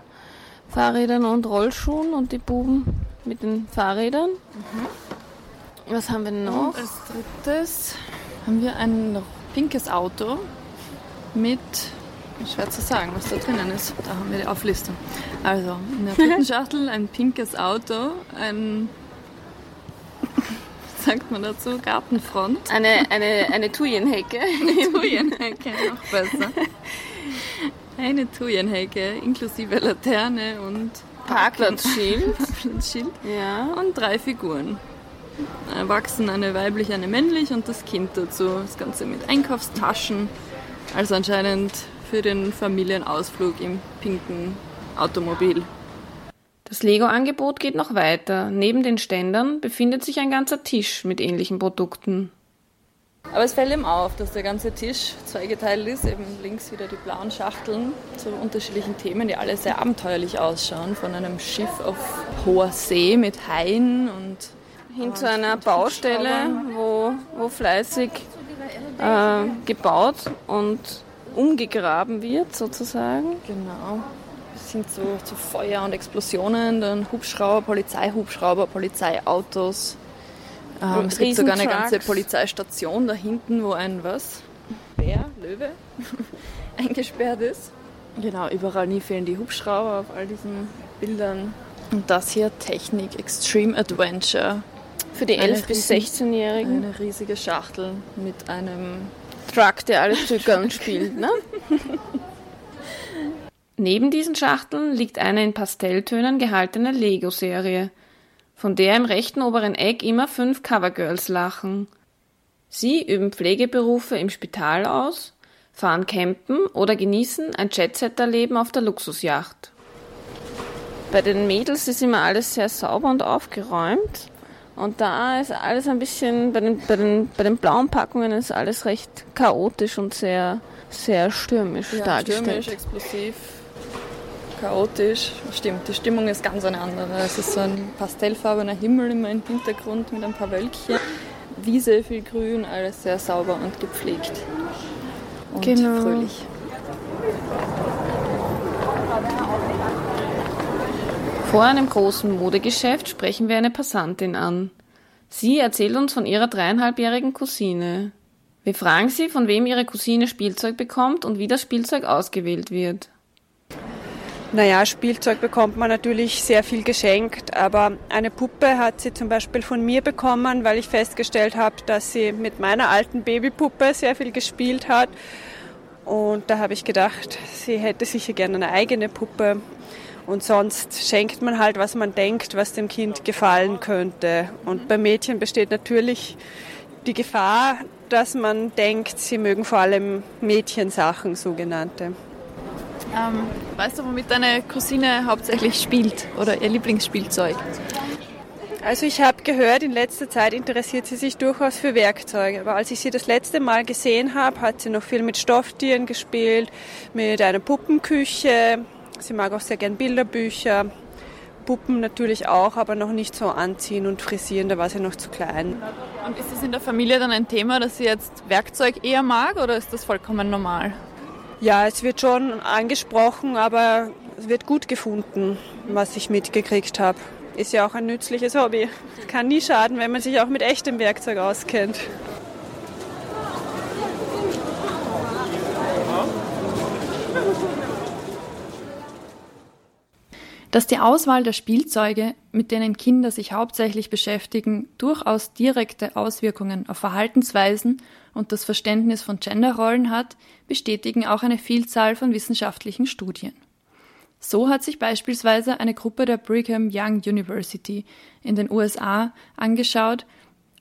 Fahrrädern und Rollschuhen und die Buben mit den Fahrrädern. Mhm. Was haben wir noch? Und als drittes haben wir ein pinkes Auto mit, schwer zu sagen, was da drinnen ist. Da haben wir die Auflistung. Also in der dritten Schachtel ein pinkes Auto, ein sagt man dazu, Gartenfront. Eine, eine, eine Thujenhecke. Eine Thujenhecke, noch besser. Eine Thujenhecke inklusive Laterne und Parkplatzschild. Parkplatzschild. Ja. Und drei Figuren. Erwachsen, eine weiblich, eine männlich und das Kind dazu. Das Ganze mit Einkaufstaschen. Also anscheinend für den Familienausflug im pinken Automobil. Das Lego-Angebot geht noch weiter. Neben den Ständern befindet sich ein ganzer Tisch mit ähnlichen Produkten. Aber es fällt ihm auf, dass der ganze Tisch zweigeteilt ist. Eben links wieder die blauen Schachteln zu unterschiedlichen Themen, die alle sehr abenteuerlich ausschauen. Von einem Schiff auf hoher See mit Haien und hin zu einer Baustelle, wo, wo fleißig äh, gebaut und umgegraben wird, sozusagen. Genau sind so, so Feuer und Explosionen, dann Hubschrauber, Polizeihubschrauber, Polizeiautos. Ähm, es gibt sogar eine ganze Polizeistation da hinten, wo ein was? Bär, Löwe eingesperrt ist. Genau, überall nie fehlen die Hubschrauber auf all diesen Bildern. Und das hier Technik Extreme Adventure. Für die 11- bis 16-Jährigen. Eine riesige Schachtel mit einem Truck, der alle Zügern spielt, ne? Neben diesen Schachteln liegt eine in Pastelltönen gehaltene Lego-Serie, von der im rechten oberen Eck immer fünf Covergirls lachen. Sie üben Pflegeberufe im Spital aus, fahren campen oder genießen ein Jetsetter-Leben auf der Luxusjacht. Bei den Mädels ist immer alles sehr sauber und aufgeräumt. Und da ist alles ein bisschen, bei den, bei den, bei den blauen Packungen ist alles recht chaotisch und sehr, sehr stürmisch ja, dargestellt. Stürmisch, explosiv, chaotisch. Stimmt, die Stimmung ist ganz eine andere. Es ist so ein pastellfarbener Himmel immer im Hintergrund mit ein paar Wölkchen. Wiese, viel Grün, alles sehr sauber und gepflegt. Und genau. fröhlich. Vor einem großen Modegeschäft sprechen wir eine Passantin an. Sie erzählt uns von ihrer dreieinhalbjährigen Cousine. Wir fragen sie, von wem ihre Cousine Spielzeug bekommt und wie das Spielzeug ausgewählt wird. Naja, Spielzeug bekommt man natürlich sehr viel geschenkt, aber eine Puppe hat sie zum Beispiel von mir bekommen, weil ich festgestellt habe, dass sie mit meiner alten Babypuppe sehr viel gespielt hat. Und da habe ich gedacht, sie hätte sicher gerne eine eigene Puppe. Und sonst schenkt man halt, was man denkt, was dem Kind gefallen könnte. Und bei Mädchen besteht natürlich die Gefahr, dass man denkt, sie mögen vor allem Mädchensachen, sogenannte. Ähm, weißt du, womit deine Cousine hauptsächlich spielt oder ihr Lieblingsspielzeug? Also ich habe gehört, in letzter Zeit interessiert sie sich durchaus für Werkzeuge. Aber als ich sie das letzte Mal gesehen habe, hat sie noch viel mit Stofftieren gespielt, mit einer Puppenküche. Sie mag auch sehr gern Bilderbücher. Puppen natürlich auch, aber noch nicht so anziehen und frisieren, da war sie noch zu klein. Und ist es in der Familie dann ein Thema, dass sie jetzt Werkzeug eher mag oder ist das vollkommen normal? Ja, es wird schon angesprochen, aber es wird gut gefunden, was ich mitgekriegt habe. Ist ja auch ein nützliches Hobby. Kann nie schaden, wenn man sich auch mit echtem Werkzeug auskennt. Dass die Auswahl der Spielzeuge, mit denen Kinder sich hauptsächlich beschäftigen, durchaus direkte Auswirkungen auf Verhaltensweisen und das Verständnis von Genderrollen hat, bestätigen auch eine Vielzahl von wissenschaftlichen Studien. So hat sich beispielsweise eine Gruppe der Brigham Young University in den USA angeschaut,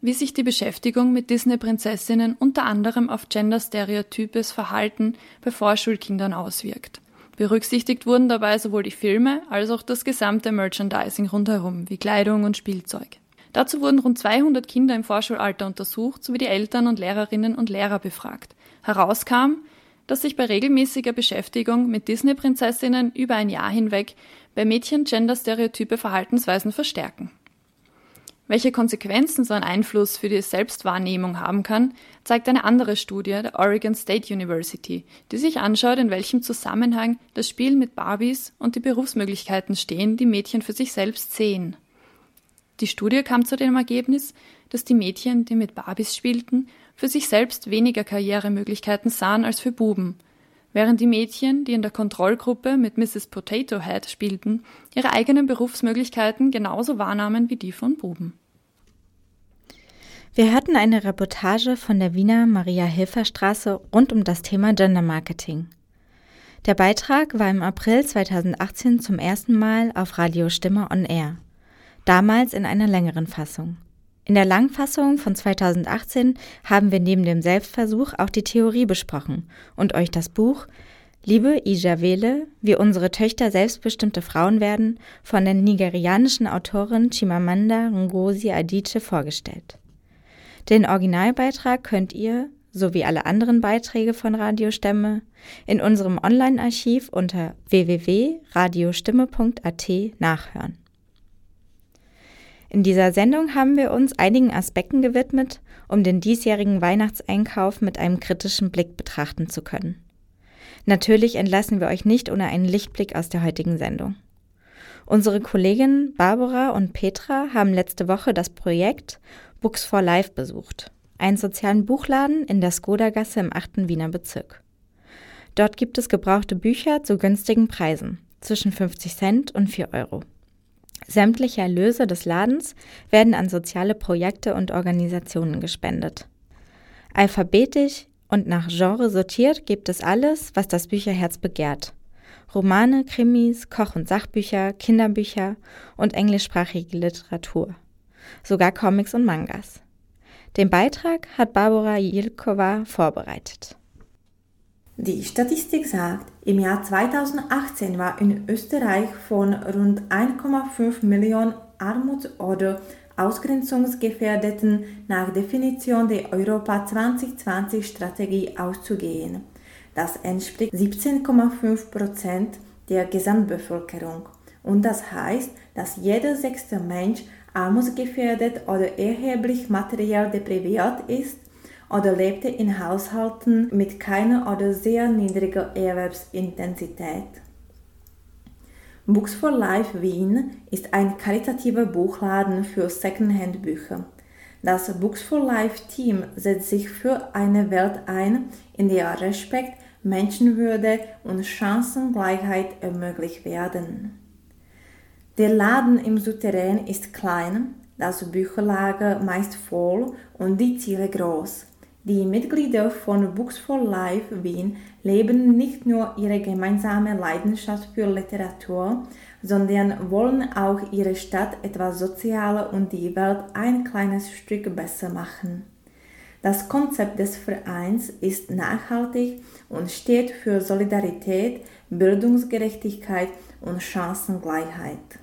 wie sich die Beschäftigung mit Disney-Prinzessinnen unter anderem auf genderstereotypes Verhalten bei Vorschulkindern auswirkt. Berücksichtigt wurden dabei sowohl die Filme als auch das gesamte Merchandising rundherum, wie Kleidung und Spielzeug. Dazu wurden rund 200 Kinder im Vorschulalter untersucht sowie die Eltern und Lehrerinnen und Lehrer befragt. Herauskam, dass sich bei regelmäßiger Beschäftigung mit Disney-Prinzessinnen über ein Jahr hinweg bei Mädchen genderstereotype Verhaltensweisen verstärken. Welche Konsequenzen so ein Einfluss für die Selbstwahrnehmung haben kann, zeigt eine andere Studie der Oregon State University, die sich anschaut, in welchem Zusammenhang das Spiel mit Barbies und die Berufsmöglichkeiten stehen, die Mädchen für sich selbst sehen. Die Studie kam zu dem Ergebnis, dass die Mädchen, die mit Barbies spielten, für sich selbst weniger Karrieremöglichkeiten sahen als für Buben, während die Mädchen, die in der Kontrollgruppe mit Mrs. Potato Head spielten, ihre eigenen Berufsmöglichkeiten genauso wahrnahmen wie die von Buben. Wir hörten eine Reportage von der Wiener Maria-Hilfer-Straße rund um das Thema Gender Marketing. Der Beitrag war im April 2018 zum ersten Mal auf Radio Stimme on Air, damals in einer längeren Fassung. In der Langfassung von 2018 haben wir neben dem Selbstversuch auch die Theorie besprochen und euch das Buch Liebe Ijawele, wie unsere Töchter selbstbestimmte Frauen werden, von der nigerianischen Autorin Chimamanda Ngozi Adichie vorgestellt. Den Originalbeitrag könnt ihr, sowie alle anderen Beiträge von Radiostimme, in unserem Online-Archiv unter www.radiostimme.at nachhören. In dieser Sendung haben wir uns einigen Aspekten gewidmet, um den diesjährigen Weihnachtseinkauf mit einem kritischen Blick betrachten zu können. Natürlich entlassen wir euch nicht ohne einen Lichtblick aus der heutigen Sendung. Unsere Kolleginnen Barbara und Petra haben letzte Woche das Projekt Books for Life besucht, einen sozialen Buchladen in der Skoda-Gasse im 8. Wiener Bezirk. Dort gibt es gebrauchte Bücher zu günstigen Preisen, zwischen 50 Cent und 4 Euro. Sämtliche Erlöse des Ladens werden an soziale Projekte und Organisationen gespendet. Alphabetisch und nach Genre sortiert gibt es alles, was das Bücherherz begehrt. Romane, Krimis, Koch- und Sachbücher, Kinderbücher und englischsprachige Literatur. Sogar Comics und Mangas. Den Beitrag hat Barbara Jilkova vorbereitet. Die Statistik sagt, im Jahr 2018 war in Österreich von rund 1,5 Millionen Armuts- oder Ausgrenzungsgefährdeten nach Definition der Europa 2020 Strategie auszugehen. Das entspricht 17,5 Prozent der Gesamtbevölkerung. Und das heißt, dass jeder sechste Mensch armutsgefährdet oder erheblich materiell depriviert ist oder lebte in Haushalten mit keiner oder sehr niedriger Erwerbsintensität. Books for Life Wien ist ein karitativer Buchladen für Secondhand-Bücher. Das Books for Life Team setzt sich für eine Welt ein, in der Respekt, Menschenwürde und Chancengleichheit ermöglicht werden. Der Laden im Souterrain ist klein, das Bücherlager meist voll und die Ziele groß. Die Mitglieder von Books for Life Wien leben nicht nur ihre gemeinsame Leidenschaft für Literatur, sondern wollen auch ihre Stadt etwas sozialer und die Welt ein kleines Stück besser machen. Das Konzept des Vereins ist nachhaltig und steht für Solidarität, Bildungsgerechtigkeit und Chancengleichheit.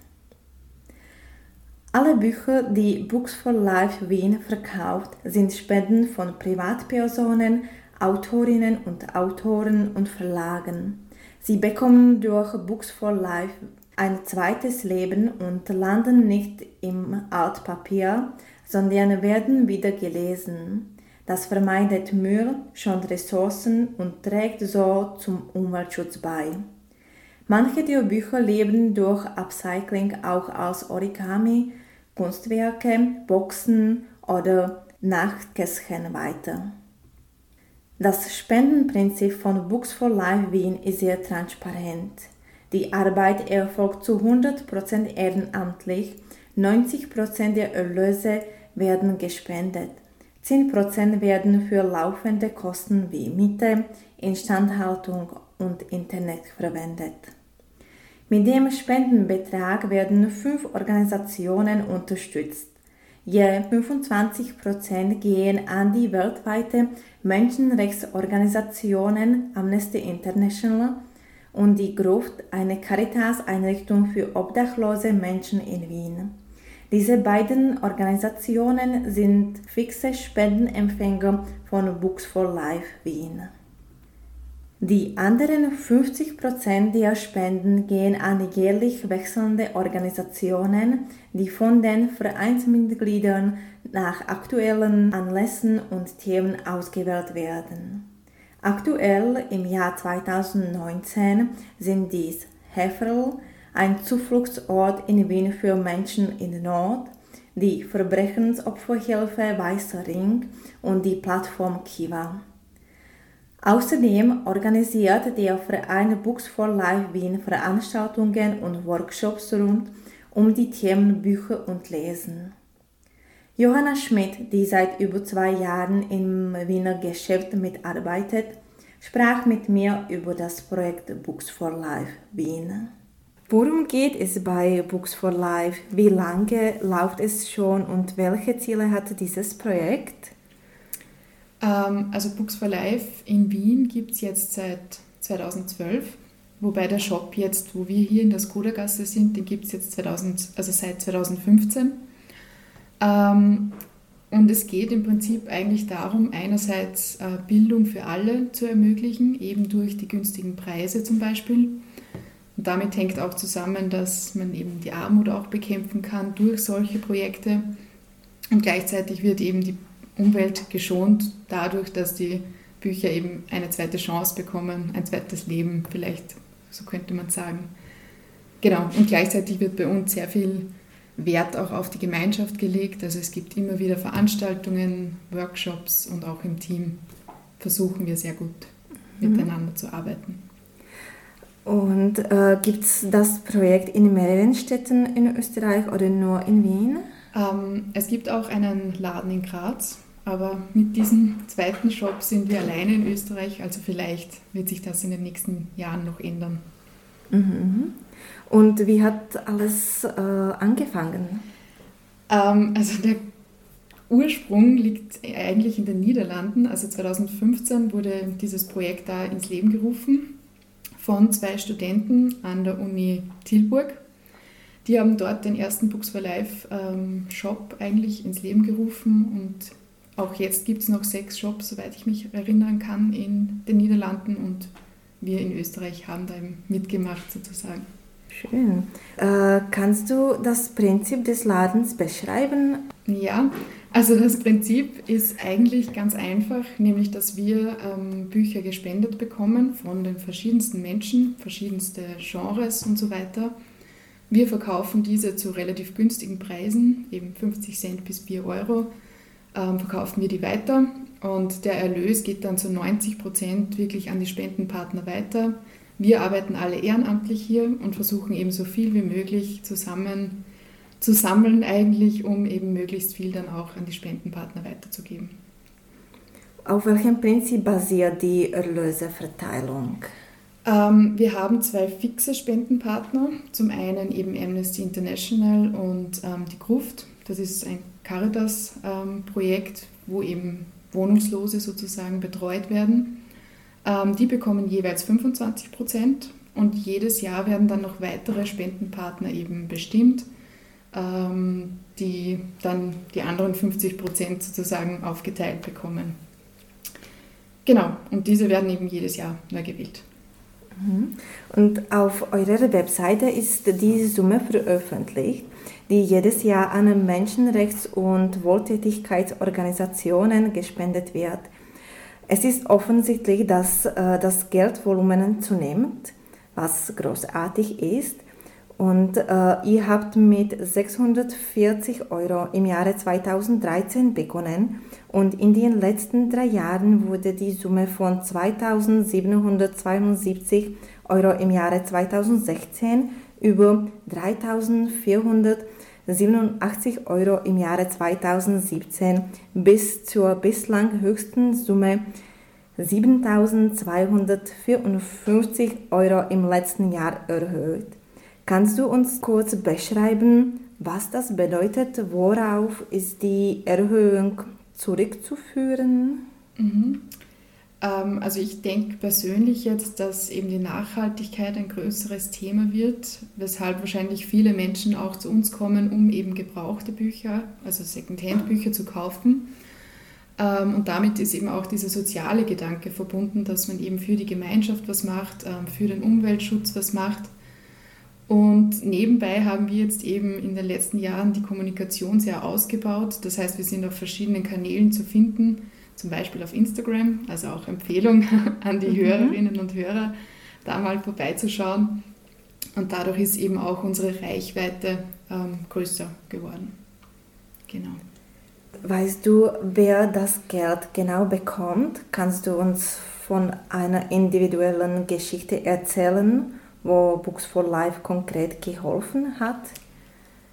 Alle Bücher, die Books for Life Wien verkauft, sind Spenden von Privatpersonen, Autorinnen und Autoren und Verlagen. Sie bekommen durch Books for Life ein zweites Leben und landen nicht im Altpapier, sondern werden wieder gelesen. Das vermeidet Müll, schont Ressourcen und trägt so zum Umweltschutz bei. Manche der Bücher leben durch Upcycling auch als Origami, Kunstwerke, Boxen oder Nachtkästchen weiter. Das Spendenprinzip von Books for Life Wien ist sehr transparent. Die Arbeit erfolgt zu 100% ehrenamtlich, 90% der Erlöse werden gespendet. 10% werden für laufende Kosten wie Miete, Instandhaltung und Internet verwendet. Mit dem Spendenbetrag werden fünf Organisationen unterstützt. Je 25% gehen an die weltweite Menschenrechtsorganisationen Amnesty International und die Gruft, eine Caritas-Einrichtung für obdachlose Menschen in Wien. Diese beiden Organisationen sind fixe Spendenempfänger von Books for Life Wien. Die anderen 50% der Spenden gehen an jährlich wechselnde Organisationen, die von den Vereinsmitgliedern nach aktuellen Anlässen und Themen ausgewählt werden. Aktuell im Jahr 2019 sind dies Heferl, ein Zufluchtsort in Wien für Menschen in Not, die Verbrechensopferhilfe Weißer Ring und die Plattform Kiva. Außerdem organisiert der Verein Books for Life Wien Veranstaltungen und Workshops rund um die Themen Bücher und Lesen. Johanna Schmidt, die seit über zwei Jahren im Wiener Geschäft mitarbeitet, sprach mit mir über das Projekt Books for Life Wien. Worum geht es bei Books for Life? Wie lange läuft es schon und welche Ziele hat dieses Projekt? Ähm, also Books for Life in Wien gibt es jetzt seit 2012, wobei der Shop jetzt, wo wir hier in der Skoda-Gasse sind, den gibt es jetzt 2000, also seit 2015. Ähm, und es geht im Prinzip eigentlich darum, einerseits äh, Bildung für alle zu ermöglichen, eben durch die günstigen Preise zum Beispiel und damit hängt auch zusammen, dass man eben die Armut auch bekämpfen kann durch solche Projekte. Und gleichzeitig wird eben die Umwelt geschont dadurch, dass die Bücher eben eine zweite Chance bekommen, ein zweites Leben vielleicht, so könnte man sagen. Genau, und gleichzeitig wird bei uns sehr viel Wert auch auf die Gemeinschaft gelegt. Also es gibt immer wieder Veranstaltungen, Workshops und auch im Team versuchen wir sehr gut mhm. miteinander zu arbeiten. Und äh, gibt es das Projekt in mehreren Städten in Österreich oder nur in Wien? Ähm, es gibt auch einen Laden in Graz, aber mit diesem zweiten Shop sind wir alleine in Österreich, also vielleicht wird sich das in den nächsten Jahren noch ändern. Mhm. Und wie hat alles äh, angefangen? Ähm, also der Ursprung liegt eigentlich in den Niederlanden. Also 2015 wurde dieses Projekt da ins Leben gerufen von zwei Studenten an der Uni Tilburg. Die haben dort den ersten Books for Life ähm, Shop eigentlich ins Leben gerufen und auch jetzt gibt es noch sechs Shops, soweit ich mich erinnern kann, in den Niederlanden und wir in Österreich haben da eben mitgemacht sozusagen. Schön. Äh, kannst du das Prinzip des Ladens beschreiben? Ja, also das Prinzip ist eigentlich ganz einfach, nämlich dass wir ähm, Bücher gespendet bekommen von den verschiedensten Menschen, verschiedenste Genres und so weiter. Wir verkaufen diese zu relativ günstigen Preisen, eben 50 Cent bis 4 Euro, ähm, verkaufen wir die weiter und der Erlös geht dann zu 90 Prozent wirklich an die Spendenpartner weiter. Wir arbeiten alle ehrenamtlich hier und versuchen eben so viel wie möglich zusammen zu sammeln eigentlich, um eben möglichst viel dann auch an die Spendenpartner weiterzugeben. Auf welchem Prinzip basiert die Erlöseverteilung? Ähm, wir haben zwei fixe Spendenpartner. Zum einen eben Amnesty International und ähm, die Gruft. Das ist ein Caritas-Projekt, wo eben Wohnungslose sozusagen betreut werden. Ähm, die bekommen jeweils 25 Prozent und jedes Jahr werden dann noch weitere Spendenpartner eben bestimmt ähm, die dann die anderen 50 Prozent sozusagen aufgeteilt bekommen. Genau, und diese werden eben jedes Jahr neu gewählt. Mhm. Und auf eurer Webseite ist diese Summe veröffentlicht, die jedes Jahr an Menschenrechts- und Wohltätigkeitsorganisationen gespendet wird. Es ist offensichtlich, dass äh, das Geldvolumen zunimmt, was großartig ist. Und äh, ihr habt mit 640 Euro im Jahre 2013 begonnen und in den letzten drei Jahren wurde die Summe von 2772 Euro im Jahre 2016 über 3.487 Euro im Jahre 2017 bis zur bislang höchsten Summe 7.254 Euro im letzten Jahr erhöht. Kannst du uns kurz beschreiben, was das bedeutet? Worauf ist die Erhöhung zurückzuführen? Mhm. Ähm, also ich denke persönlich jetzt, dass eben die Nachhaltigkeit ein größeres Thema wird, weshalb wahrscheinlich viele Menschen auch zu uns kommen, um eben gebrauchte Bücher, also Secondhand-Bücher zu kaufen. Ähm, und damit ist eben auch dieser soziale Gedanke verbunden, dass man eben für die Gemeinschaft was macht, ähm, für den Umweltschutz was macht. Und nebenbei haben wir jetzt eben in den letzten Jahren die Kommunikation sehr ausgebaut. Das heißt, wir sind auf verschiedenen Kanälen zu finden zum Beispiel auf Instagram, also auch Empfehlung an die mhm. Hörerinnen und Hörer, da mal vorbeizuschauen. Und dadurch ist eben auch unsere Reichweite ähm, größer geworden. Genau. Weißt du, wer das Geld genau bekommt? Kannst du uns von einer individuellen Geschichte erzählen, wo Books for Life konkret geholfen hat?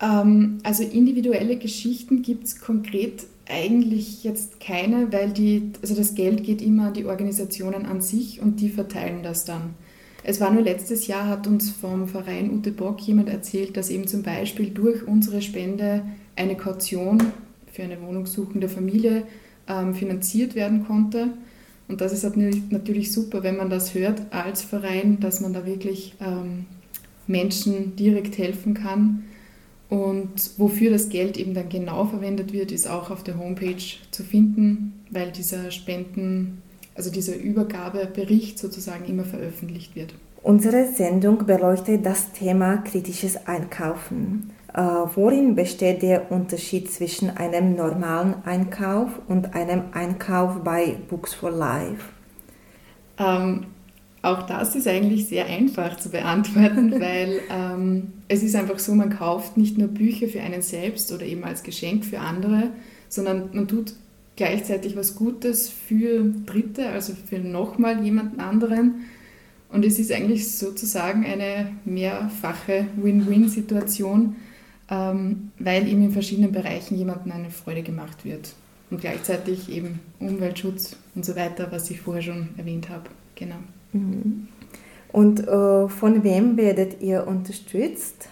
Ähm, also individuelle Geschichten gibt es konkret eigentlich jetzt keine, weil die, also das Geld geht immer an die Organisationen an sich und die verteilen das dann. Es war nur letztes Jahr, hat uns vom Verein Ute Bock jemand erzählt, dass eben zum Beispiel durch unsere Spende eine Kaution für eine wohnungssuchende Familie ähm, finanziert werden konnte. Und das ist natürlich super, wenn man das hört als Verein, dass man da wirklich ähm, Menschen direkt helfen kann und wofür das Geld eben dann genau verwendet wird, ist auch auf der Homepage zu finden, weil dieser Spenden, also dieser Übergabebericht sozusagen immer veröffentlicht wird. Unsere Sendung beleuchtet das Thema kritisches Einkaufen. Äh, worin besteht der Unterschied zwischen einem normalen Einkauf und einem Einkauf bei Books for Life? Ähm, auch das ist eigentlich sehr einfach zu beantworten, weil ähm, es ist einfach so, man kauft nicht nur Bücher für einen selbst oder eben als Geschenk für andere, sondern man tut gleichzeitig was Gutes für Dritte, also für nochmal jemanden anderen. Und es ist eigentlich sozusagen eine mehrfache Win-Win-Situation, ähm, weil eben in verschiedenen Bereichen jemandem eine Freude gemacht wird. Und gleichzeitig eben Umweltschutz und so weiter, was ich vorher schon erwähnt habe. Genau. Mhm. Und äh, von wem werdet ihr unterstützt?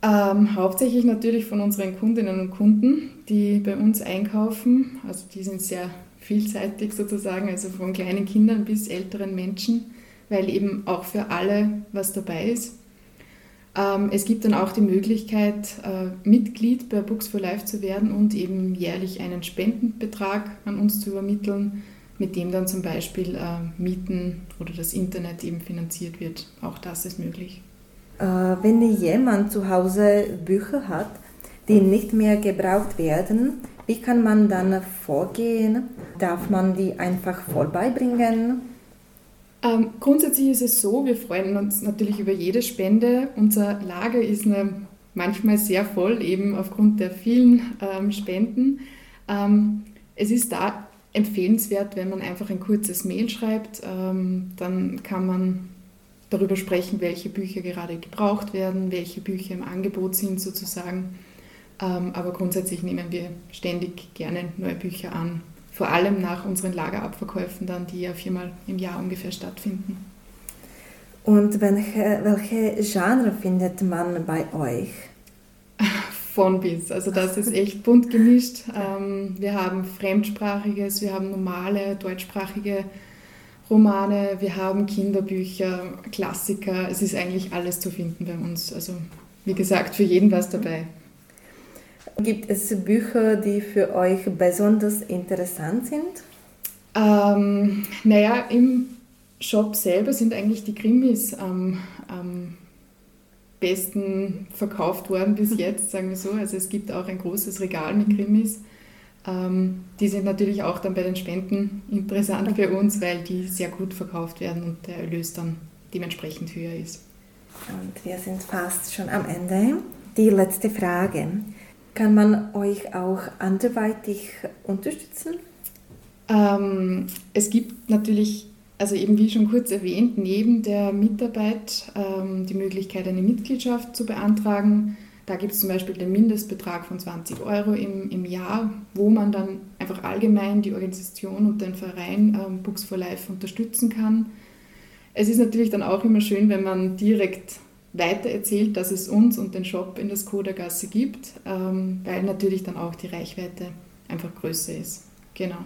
Ähm, hauptsächlich natürlich von unseren Kundinnen und Kunden, die bei uns einkaufen. Also die sind sehr vielseitig sozusagen, also von kleinen Kindern bis älteren Menschen, weil eben auch für alle was dabei ist. Ähm, es gibt dann auch die Möglichkeit, äh, Mitglied bei Books for Life zu werden und eben jährlich einen Spendenbetrag an uns zu übermitteln mit dem dann zum Beispiel äh, Mieten oder das Internet eben finanziert wird. Auch das ist möglich. Äh, wenn jemand zu Hause Bücher hat, die nicht mehr gebraucht werden, wie kann man dann vorgehen? Darf man die einfach vorbeibringen? Ähm, grundsätzlich ist es so, wir freuen uns natürlich über jede Spende. Unser Lager ist eine, manchmal sehr voll, eben aufgrund der vielen ähm, Spenden. Ähm, es ist da empfehlenswert, wenn man einfach ein kurzes Mail schreibt. Ähm, dann kann man darüber sprechen, welche Bücher gerade gebraucht werden, welche Bücher im Angebot sind sozusagen. Ähm, aber grundsätzlich nehmen wir ständig gerne neue Bücher an. Vor allem nach unseren Lagerabverkäufen dann, die ja viermal im Jahr ungefähr stattfinden. Und welche, welche Genre findet man bei euch? Von bis. Also das ist echt bunt gemischt. Ähm, wir haben fremdsprachiges, wir haben normale deutschsprachige Romane, wir haben Kinderbücher, Klassiker. Es ist eigentlich alles zu finden bei uns. Also wie gesagt, für jeden was dabei. Gibt es Bücher, die für euch besonders interessant sind? Ähm, naja, im Shop selber sind eigentlich die Krimis am, am besten verkauft worden bis jetzt, sagen wir so. Also es gibt auch ein großes Regal mit Krimis. Ähm, die sind natürlich auch dann bei den Spenden interessant für uns, weil die sehr gut verkauft werden und der Erlös dann dementsprechend höher ist. Und wir sind fast schon am Ende. Die letzte Frage. Kann man euch auch anderweitig unterstützen? Ähm, es gibt natürlich also eben wie schon kurz erwähnt, neben der Mitarbeit ähm, die Möglichkeit, eine Mitgliedschaft zu beantragen. Da gibt es zum Beispiel den Mindestbetrag von 20 Euro im, im Jahr, wo man dann einfach allgemein die Organisation und den Verein ähm, Books for Life unterstützen kann. Es ist natürlich dann auch immer schön, wenn man direkt weiter erzählt, dass es uns und den Shop in der Skoda-Gasse gibt, ähm, weil natürlich dann auch die Reichweite einfach größer ist. Genau.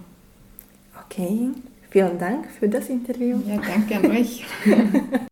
Okay, vielen Dank für das Interview. Ja, danke an euch.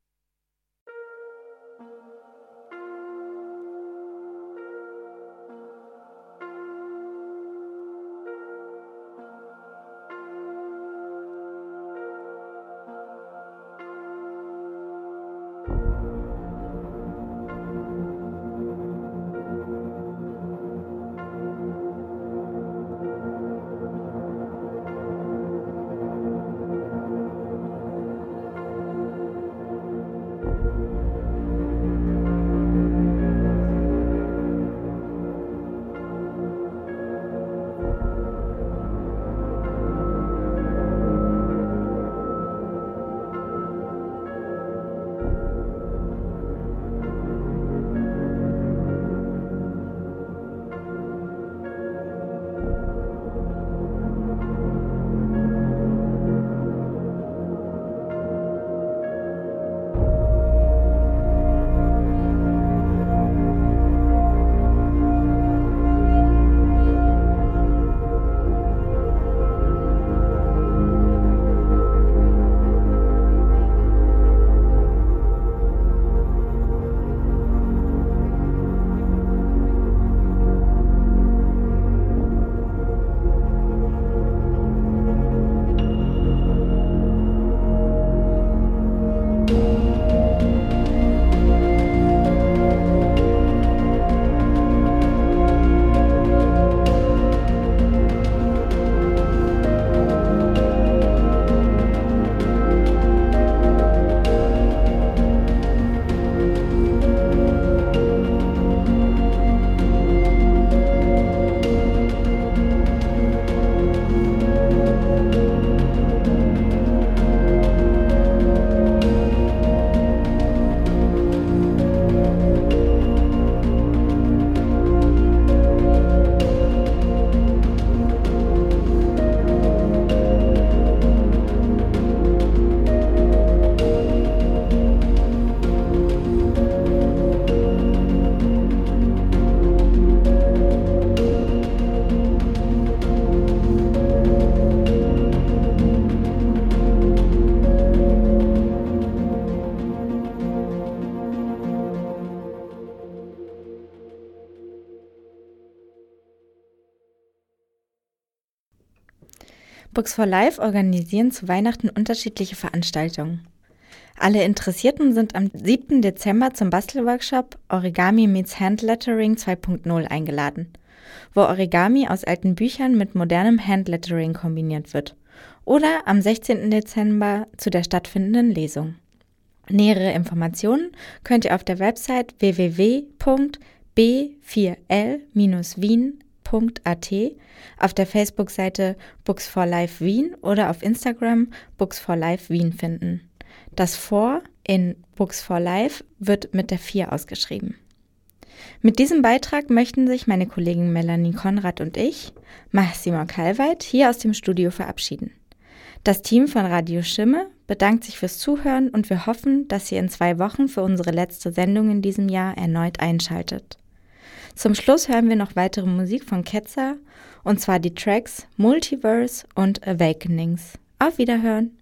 Books for Life organisieren zu Weihnachten unterschiedliche Veranstaltungen. Alle Interessierten sind am 7. Dezember zum Bastelworkshop Origami meets Handlettering 2.0 eingeladen, wo Origami aus alten Büchern mit modernem Handlettering kombiniert wird. Oder am 16. Dezember zu der stattfindenden Lesung. Nähere Informationen könnt ihr auf der Website www.b4l-wien books4life.at, auf der Facebook-Seite Books for Life Wien oder auf Instagram Books for Life Wien finden. Das For in Books for Life wird mit der 4 ausgeschrieben. Mit diesem Beitrag möchten sich meine Kollegin Melanie Konrad und ich, Massimo Kalweit, hier aus dem Studio verabschieden. Das Team von Radio Schimme bedankt sich fürs Zuhören und wir hoffen, dass ihr in zwei Wochen für unsere letzte Sendung in diesem Jahr erneut einschaltet. Zum Schluss hören wir noch weitere Musik von Ketzer, und zwar die Tracks Multiverse und Awakenings. Auf Wiederhören!